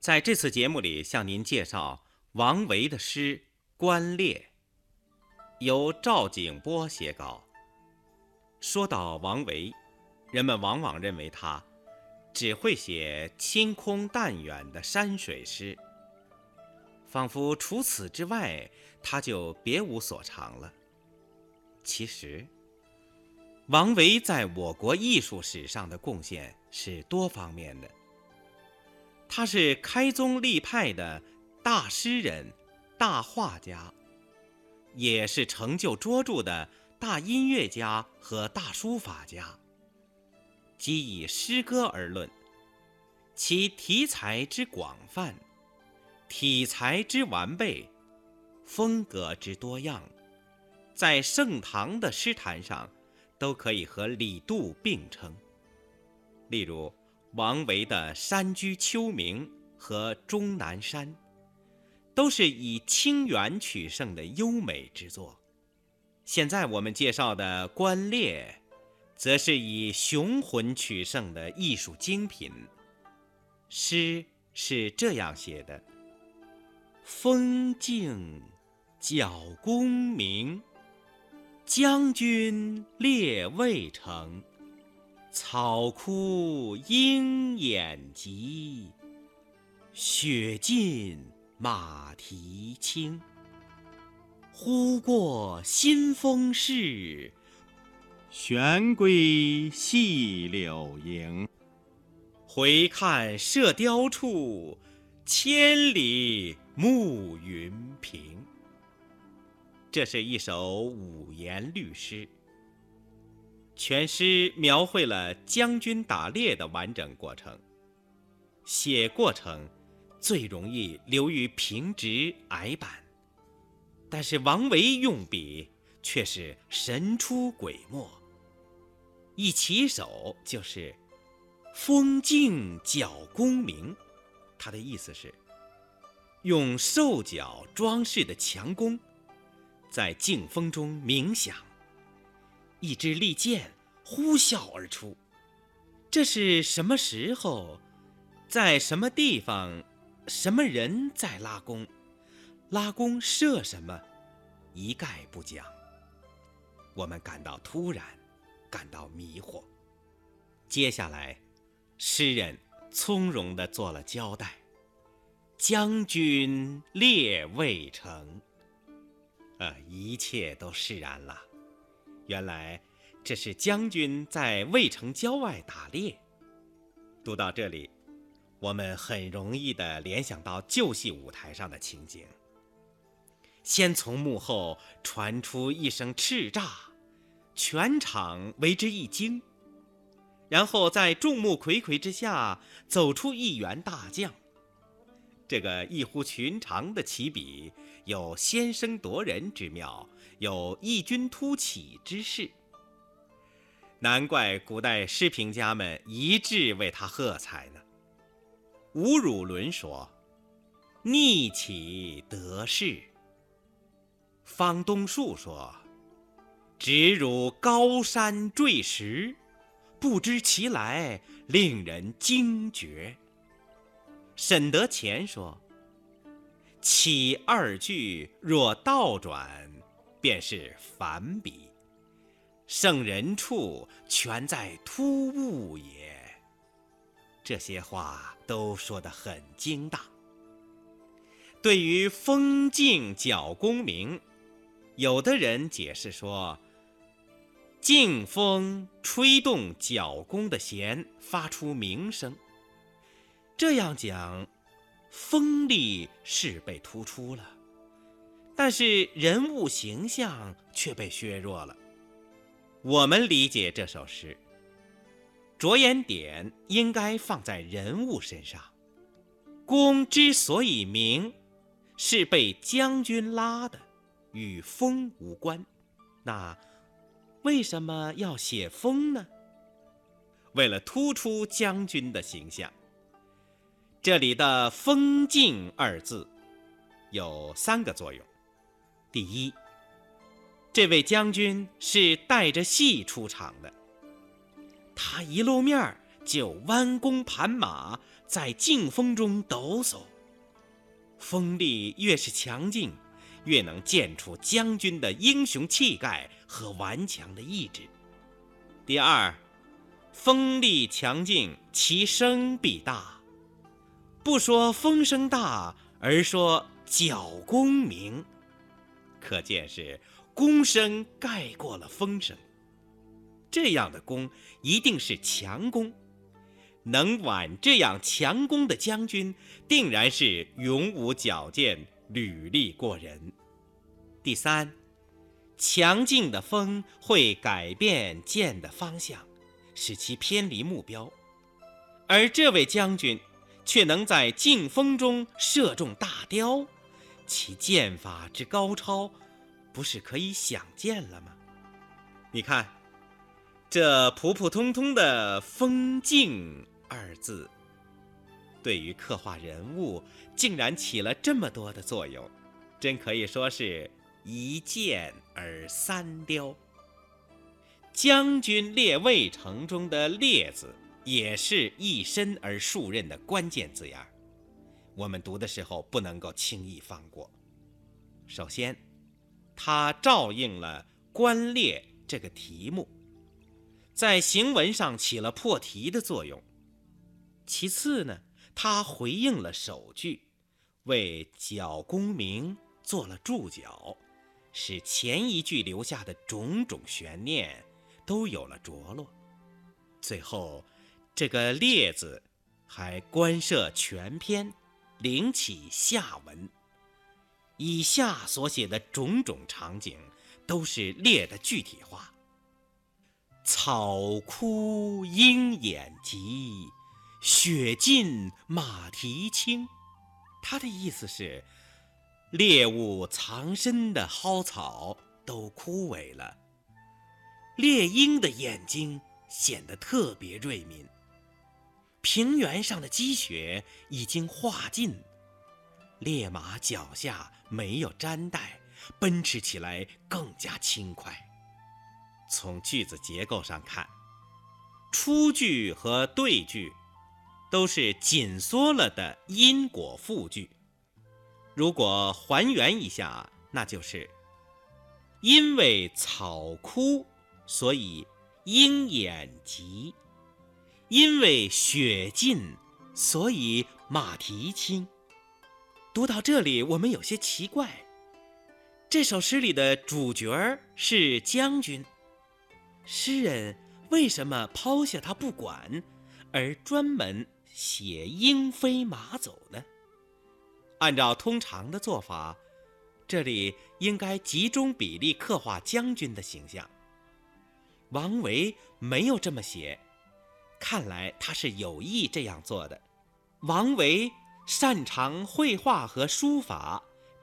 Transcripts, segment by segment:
在这次节目里，向您介绍王维的诗《观猎》，由赵景波写稿。说到王维，人们往往认为他只会写清空淡远的山水诗，仿佛除此之外，他就别无所长了。其实，王维在我国艺术史上的贡献是多方面的。他是开宗立派的大诗人、大画家，也是成就卓著的大音乐家和大书法家。即以诗歌而论，其题材之广泛、体裁之完备、风格之多样，在盛唐的诗坛上，都可以和李杜并称。例如。王维的《山居秋暝》和《终南山》，都是以清远取胜的优美之作。现在我们介绍的《观猎》，则是以雄浑取胜的艺术精品。诗是这样写的：“风静角弓鸣，将军猎渭城。”草枯鹰眼疾，雪尽马蹄轻。忽过新丰市，悬归细柳营。回看射雕处，千里暮云平。这是一首五言律诗。全诗描绘了将军打猎的完整过程。写过程最容易流于平直矮板，但是王维用笔却是神出鬼没。一起手就是“风静角弓鸣”，他的意思是用兽角装饰的强弓，在劲风中鸣响。一支利箭呼啸而出，这是什么时候，在什么地方，什么人在拉弓？拉弓射什么？一概不讲。我们感到突然，感到迷惑。接下来，诗人从容地做了交代：“将军猎未成。”呃，一切都释然了。原来这是将军在渭城郊外打猎。读到这里，我们很容易地联想到旧戏舞台上的情景：先从幕后传出一声叱咤，全场为之一惊；然后在众目睽睽之下走出一员大将。这个异乎寻常的起笔，有先声夺人之妙。有异军突起之势，难怪古代诗评家们一致为他喝彩呢。吴汝伦说：“逆起得势。”方东树说：“直如高山坠石，不知其来，令人惊觉。”沈德潜说：“起二句若倒转。”便是反比，圣人处全在突兀也。这些话都说得很精当。对于风静角弓鸣，有的人解释说，静风吹动角弓的弦，发出鸣声。这样讲，风力是被突出了。但是人物形象却被削弱了。我们理解这首诗，着眼点应该放在人物身上。弓之所以鸣，是被将军拉的，与风无关。那为什么要写风呢？为了突出将军的形象。这里的“风静”二字有三个作用。第一，这位将军是带着戏出场的。他一露面就弯弓盘马，在劲风中抖擞。风力越是强劲，越能见出将军的英雄气概和顽强的意志。第二，风力强劲，其声必大。不说风声大，而说角弓鸣，可见是弓声盖过了风声。这样的弓一定是强弓。能挽这样强弓的将军，定然是勇武矫健、履历过人。第三，强劲的风会改变箭的方向，使其偏离目标，而这位将军却能在劲风中射中大雕，其剑法之高超，不是可以想见了吗？你看，这普普通通的风劲。二字，对于刻画人物，竟然起了这么多的作用，真可以说是一箭而三雕。将军列渭城中的“列”字，也是一身而数任的关键字眼儿。我们读的时候不能够轻易放过。首先，它照应了“官列”这个题目，在行文上起了破题的作用。其次呢，他回应了首句，为角弓鸣做了注脚，使前一句留下的种种悬念都有了着落。最后，这个“列”字还关涉全篇，领起下文。以下所写的种种场景，都是列的具体化。草枯鹰眼疾。雪尽马蹄轻，他的意思是，猎物藏身的蒿草都枯萎了，猎鹰的眼睛显得特别锐敏。平原上的积雪已经化尽，烈马脚下没有毡带，奔驰起来更加轻快。从句子结构上看，出句和对句。都是紧缩了的因果复句。如果还原一下，那就是因为草枯，所以鹰眼疾；因为雪尽，所以马蹄轻。读到这里，我们有些奇怪：这首诗里的主角是将军，诗人为什么抛下他不管，而专门？写鹰飞马走呢？按照通常的做法，这里应该集中比例刻画将军的形象。王维没有这么写，看来他是有意这样做的。王维擅长绘画和书法，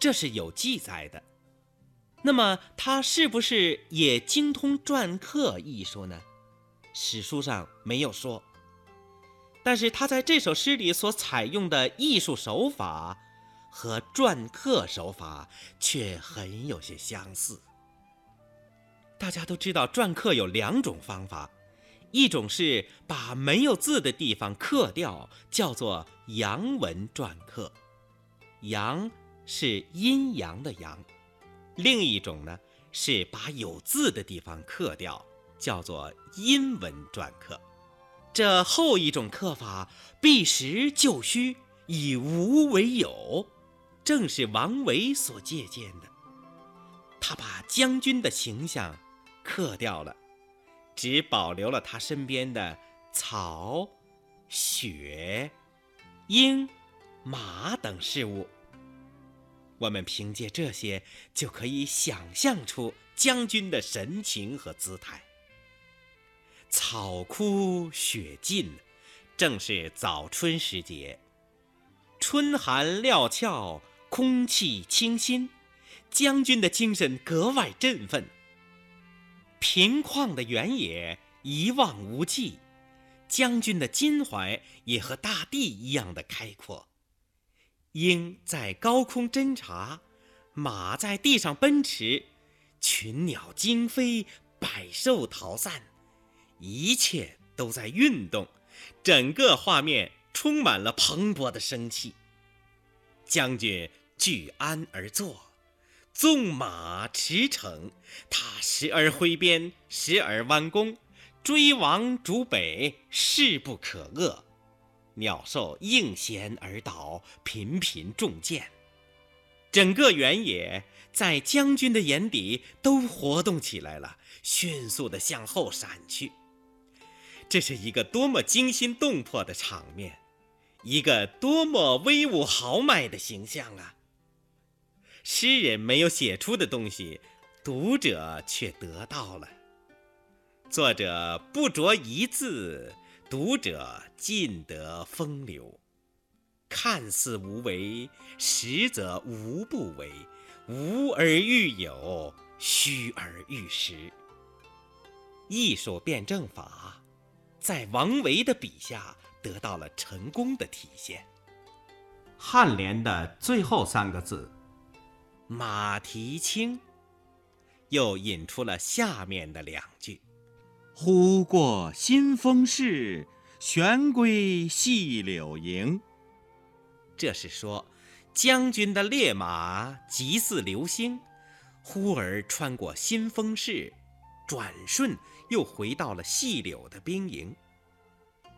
这是有记载的。那么他是不是也精通篆刻艺术呢？史书上没有说。但是他在这首诗里所采用的艺术手法和篆刻手法却很有些相似。大家都知道，篆刻有两种方法，一种是把没有字的地方刻掉，叫做阳文篆刻，阳是阴阳的阳；另一种呢是把有字的地方刻掉，叫做阴文篆刻。这后一种刻法，避实就虚，以无为有，正是王维所借鉴的。他把将军的形象刻掉了，只保留了他身边的草、雪、鹰、马等事物。我们凭借这些，就可以想象出将军的神情和姿态。草枯雪尽，正是早春时节，春寒料峭，空气清新，将军的精神格外振奋。平旷的原野一望无际，将军的襟怀也和大地一样的开阔。鹰在高空侦察，马在地上奔驰，群鸟惊飞，百兽逃散。一切都在运动，整个画面充满了蓬勃的生气。将军据鞍而坐，纵马驰骋，他时而挥鞭，时而弯弓，追王逐北，势不可遏。鸟兽应弦而倒，频频中箭。整个原野在将军的眼底都活动起来了，迅速地向后闪去。这是一个多么惊心动魄的场面，一个多么威武豪迈的形象啊！诗人没有写出的东西，读者却得到了。作者不着一字，读者尽得风流。看似无为，实则无不为。无而欲有，虚而欲实。艺术辩证法。在王维的笔下得到了成功的体现。颔联的最后三个字“马蹄轻”，又引出了下面的两句：“忽过新丰市，旋归细柳营。”这是说，将军的烈马疾似流星，忽而穿过新丰市，转瞬。又回到了细柳的兵营。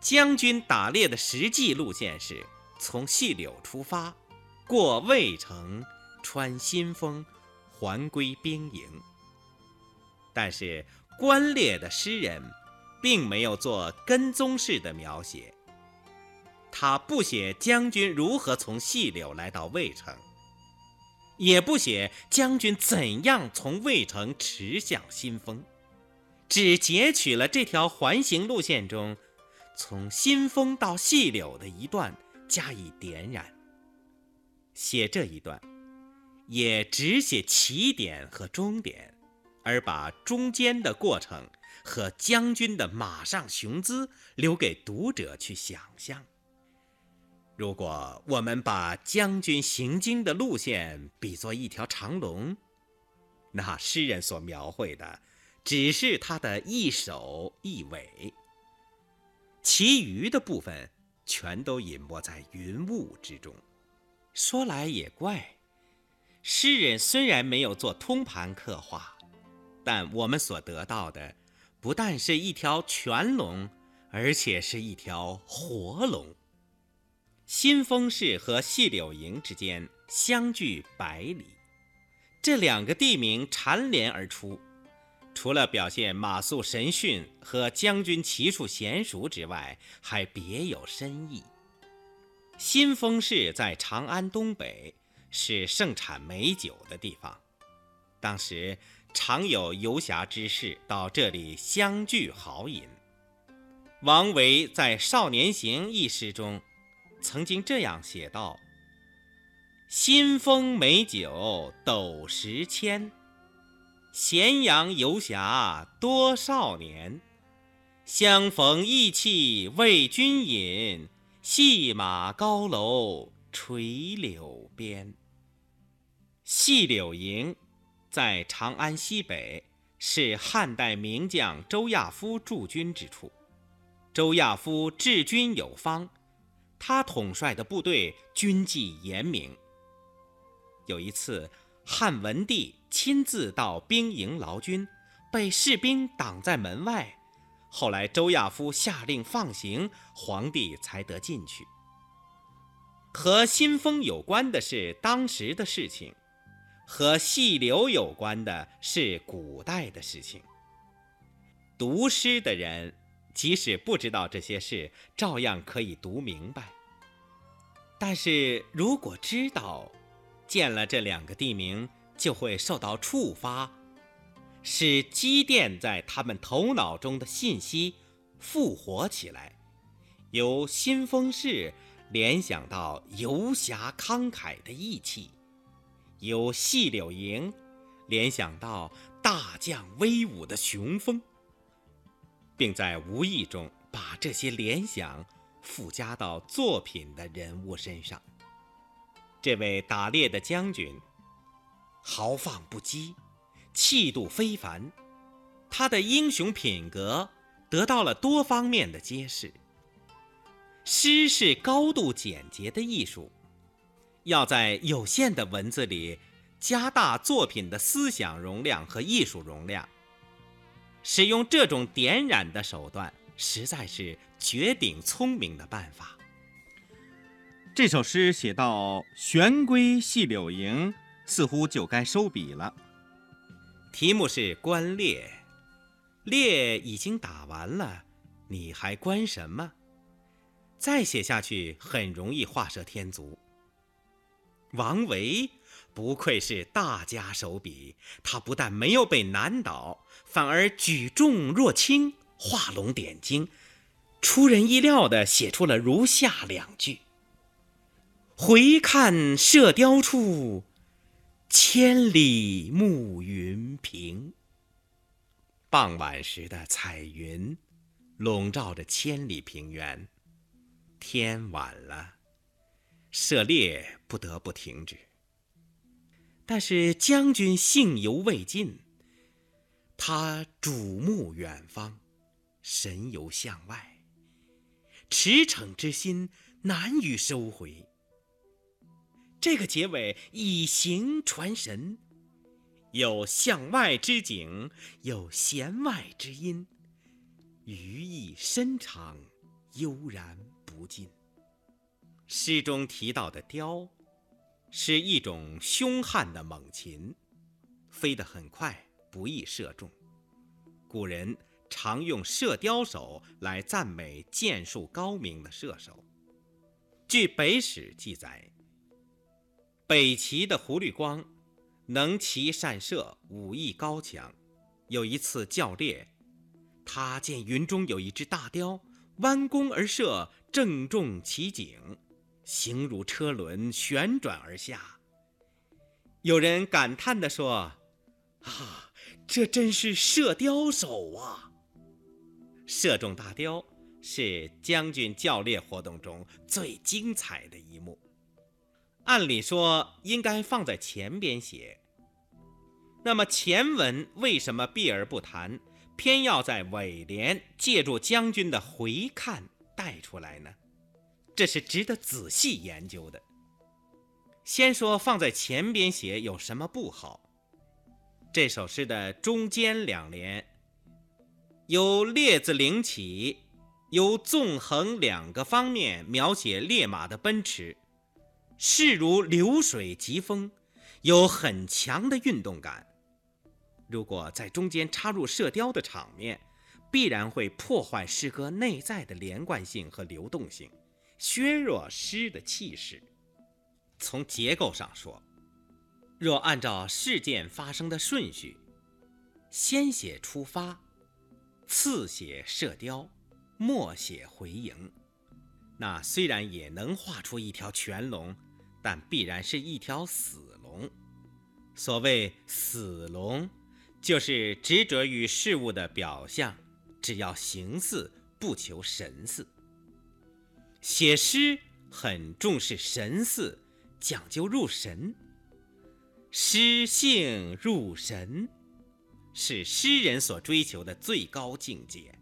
将军打猎的实际路线是从细柳出发，过渭城，穿新丰，还归兵营。但是关猎的诗人，并没有做跟踪式的描写，他不写将军如何从细柳来到渭城，也不写将军怎样从渭城驰向新丰。只截取了这条环形路线中，从新丰到细柳的一段加以点染。写这一段，也只写起点和终点，而把中间的过程和将军的马上雄姿留给读者去想象。如果我们把将军行经的路线比作一条长龙，那诗人所描绘的。只是他的一首一尾，其余的部分全都隐没在云雾之中。说来也怪，诗人虽然没有做通盘刻画，但我们所得到的不但是一条全龙，而且是一条活龙。新丰市和细柳营之间相距百里，这两个地名缠连而出。除了表现马谡神训和将军骑术娴熟之外，还别有深意。新丰市在长安东北，是盛产美酒的地方。当时常有游侠之士到这里相聚豪饮。王维在《少年行》一诗中，曾经这样写道：“新丰美酒斗十千。”咸阳游侠多少年，相逢意气为君饮，细马高楼垂柳边。细柳营在长安西北，是汉代名将周亚夫驻军之处。周亚夫治军有方，他统帅的部队军纪严明。有一次，汉文帝。亲自到兵营劳军，被士兵挡在门外。后来周亚夫下令放行，皇帝才得进去。和新丰有关的是当时的事情，和细柳有关的是古代的事情。读诗的人即使不知道这些事，照样可以读明白。但是如果知道，见了这两个地名，就会受到触发，使积淀在他们头脑中的信息复活起来，由新丰市联想到游侠慷慨的义气，由细柳营联想到大将威武的雄风，并在无意中把这些联想附加到作品的人物身上。这位打猎的将军。豪放不羁，气度非凡，他的英雄品格得到了多方面的揭示。诗是高度简洁的艺术，要在有限的文字里加大作品的思想容量和艺术容量。使用这种点染的手段，实在是绝顶聪明的办法。这首诗写到“玄龟细柳营”，似乎就该收笔了。题目是观猎，猎已经打完了，你还观什么？再写下去很容易画蛇添足。王维。不愧是大家手笔，他不但没有被难倒，反而举重若轻，画龙点睛，出人意料地写出了如下两句：“回看射雕处，千里暮云平。”傍晚时的彩云笼罩着千里平原，天晚了，射猎不得不停止。但是将军兴犹未尽，他瞩目远方，神游向外，驰骋之心难以收回。这个结尾以形传神，有向外之景，有弦外之音，余意深长，悠然不尽。诗中提到的雕。是一种凶悍的猛禽，飞得很快，不易射中。古人常用“射雕手”来赞美箭术高明的射手。据《北史》记载，北齐的胡律光能骑善射，武艺高强。有一次教猎，他见云中有一只大雕，弯弓而射，正中其颈。形如车轮旋转而下。有人感叹地说：“啊，这真是射雕手啊！”射中大雕是将军教猎活动中最精彩的一幕。按理说应该放在前边写，那么前文为什么避而不谈，偏要在尾联借助将军的回看带出来呢？这是值得仔细研究的。先说放在前边写有什么不好？这首诗的中间两联，由列字领起，由纵横两个方面描写烈马的奔驰，势如流水疾风，有很强的运动感。如果在中间插入射雕的场面，必然会破坏诗歌内在的连贯性和流动性。削弱诗的气势。从结构上说，若按照事件发生的顺序，先写出发，次写射雕，末写回营，那虽然也能画出一条全龙，但必然是一条死龙。所谓死龙，就是执着于事物的表象，只要形似，不求神似。写诗很重视神似，讲究入神。诗性入神，是诗人所追求的最高境界。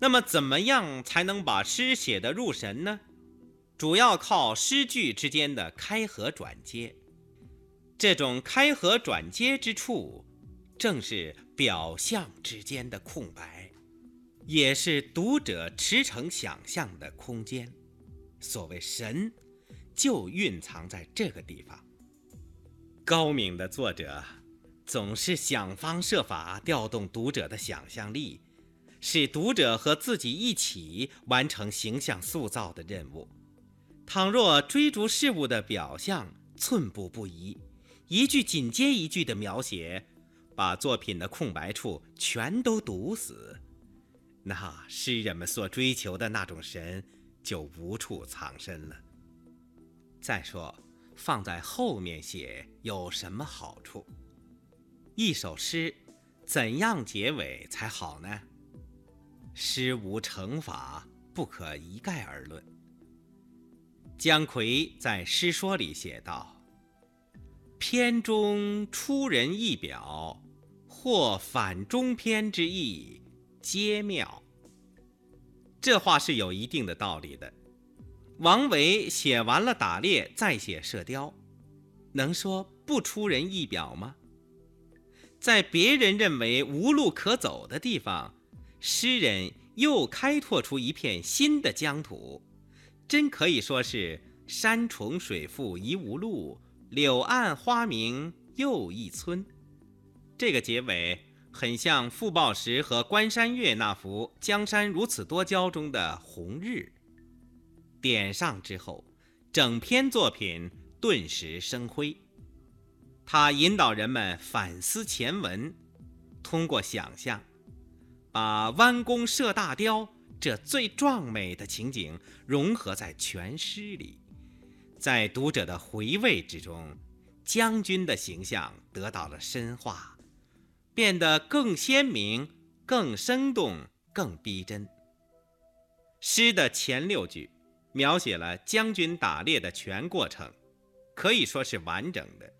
那么，怎么样才能把诗写得入神呢？主要靠诗句之间的开合转接。这种开合转接之处，正是表象之间的空白。也是读者驰骋想象的空间，所谓神，就蕴藏在这个地方。高明的作者总是想方设法调动读者的想象力，使读者和自己一起完成形象塑造的任务。倘若追逐事物的表象寸步不移，一句紧接一句的描写，把作品的空白处全都堵死。那诗人们所追求的那种神就无处藏身了。再说，放在后面写有什么好处？一首诗怎样结尾才好呢？诗无成法，不可一概而论。姜夔在《诗说》里写道：“篇中出人意表，或反中篇之意。”皆妙。这话是有一定的道理的。王维写完了打猎，再写射雕，能说不出人意表吗？在别人认为无路可走的地方，诗人又开拓出一片新的疆土，真可以说是山重水复疑无路，柳暗花明又一村。这个结尾很像傅抱石和关山月那幅《江山如此多娇》中的红日。点上之后，整篇作品顿时生辉。他引导人们反思前文，通过想象，把弯弓射大雕这最壮美的情景融合在全诗里。在读者的回味之中，将军的形象得到了深化，变得更鲜明、更生动、更逼真。诗的前六句。描写了将军打猎的全过程，可以说是完整的。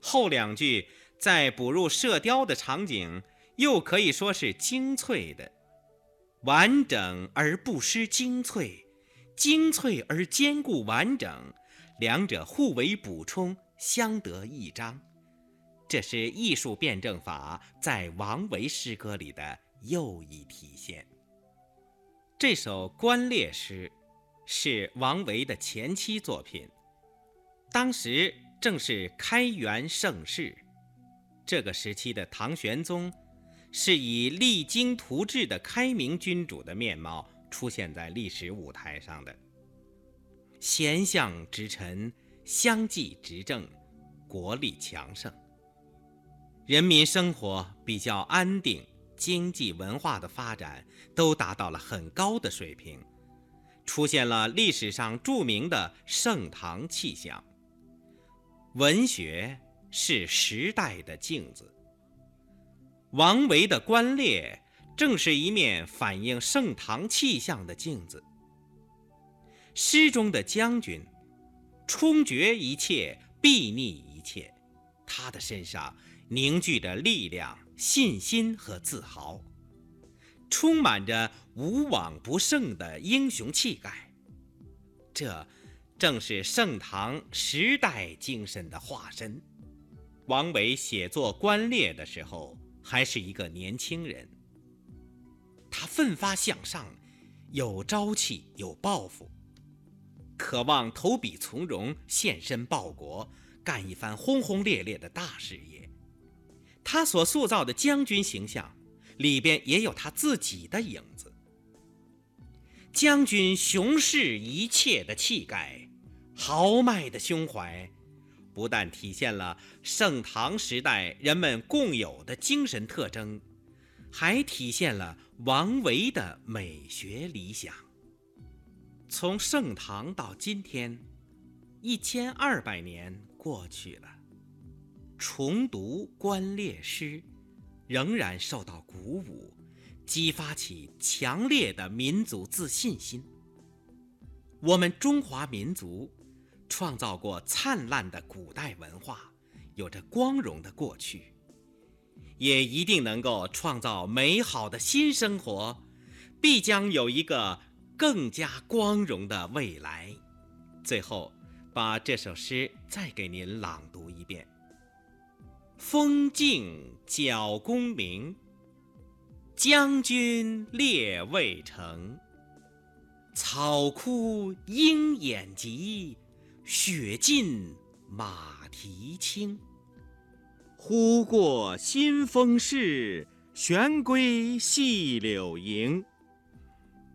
后两句再补入射雕的场景，又可以说是精粹的。完整而不失精粹，精粹而坚固完整，两者互为补充，相得益彰。这是艺术辩证法在王维诗歌里的又一体现。这首观猎诗。是王维的前期作品，当时正是开元盛世。这个时期的唐玄宗，是以励精图治的开明君主的面貌出现在历史舞台上的。贤相之臣相继执政，国力强盛，人民生活比较安定，经济文化的发展都达到了很高的水平。出现了历史上著名的盛唐气象。文学是时代的镜子，王维的《观猎》正是一面反映盛唐气象的镜子。诗中的将军，冲决一切，睥睨一切，他的身上凝聚着力量、信心和自豪。充满着无往不胜的英雄气概，这正是盛唐时代精神的化身。王维写作《观猎》的时候还是一个年轻人，他奋发向上，有朝气，有抱负，渴望投笔从戎，献身报国，干一番轰轰烈烈的大事业。他所塑造的将军形象。里边也有他自己的影子。将军雄视一切的气概，豪迈的胸怀，不但体现了盛唐时代人们共有的精神特征，还体现了王维的美学理想。从盛唐到今天，一千二百年过去了，重读《观猎诗》。仍然受到鼓舞，激发起强烈的民族自信心。我们中华民族创造过灿烂的古代文化，有着光荣的过去，也一定能够创造美好的新生活，必将有一个更加光荣的未来。最后，把这首诗再给您朗读一遍。风静角弓鸣，将军猎渭城。草枯鹰眼疾，雪尽马蹄轻。忽过新丰市，悬归细柳营。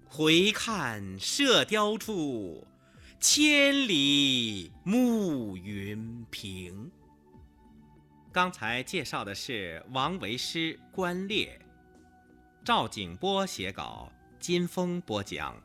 回看射雕处，千里暮云平。刚才介绍的是王维诗《观猎》，赵景波写稿，金峰播讲。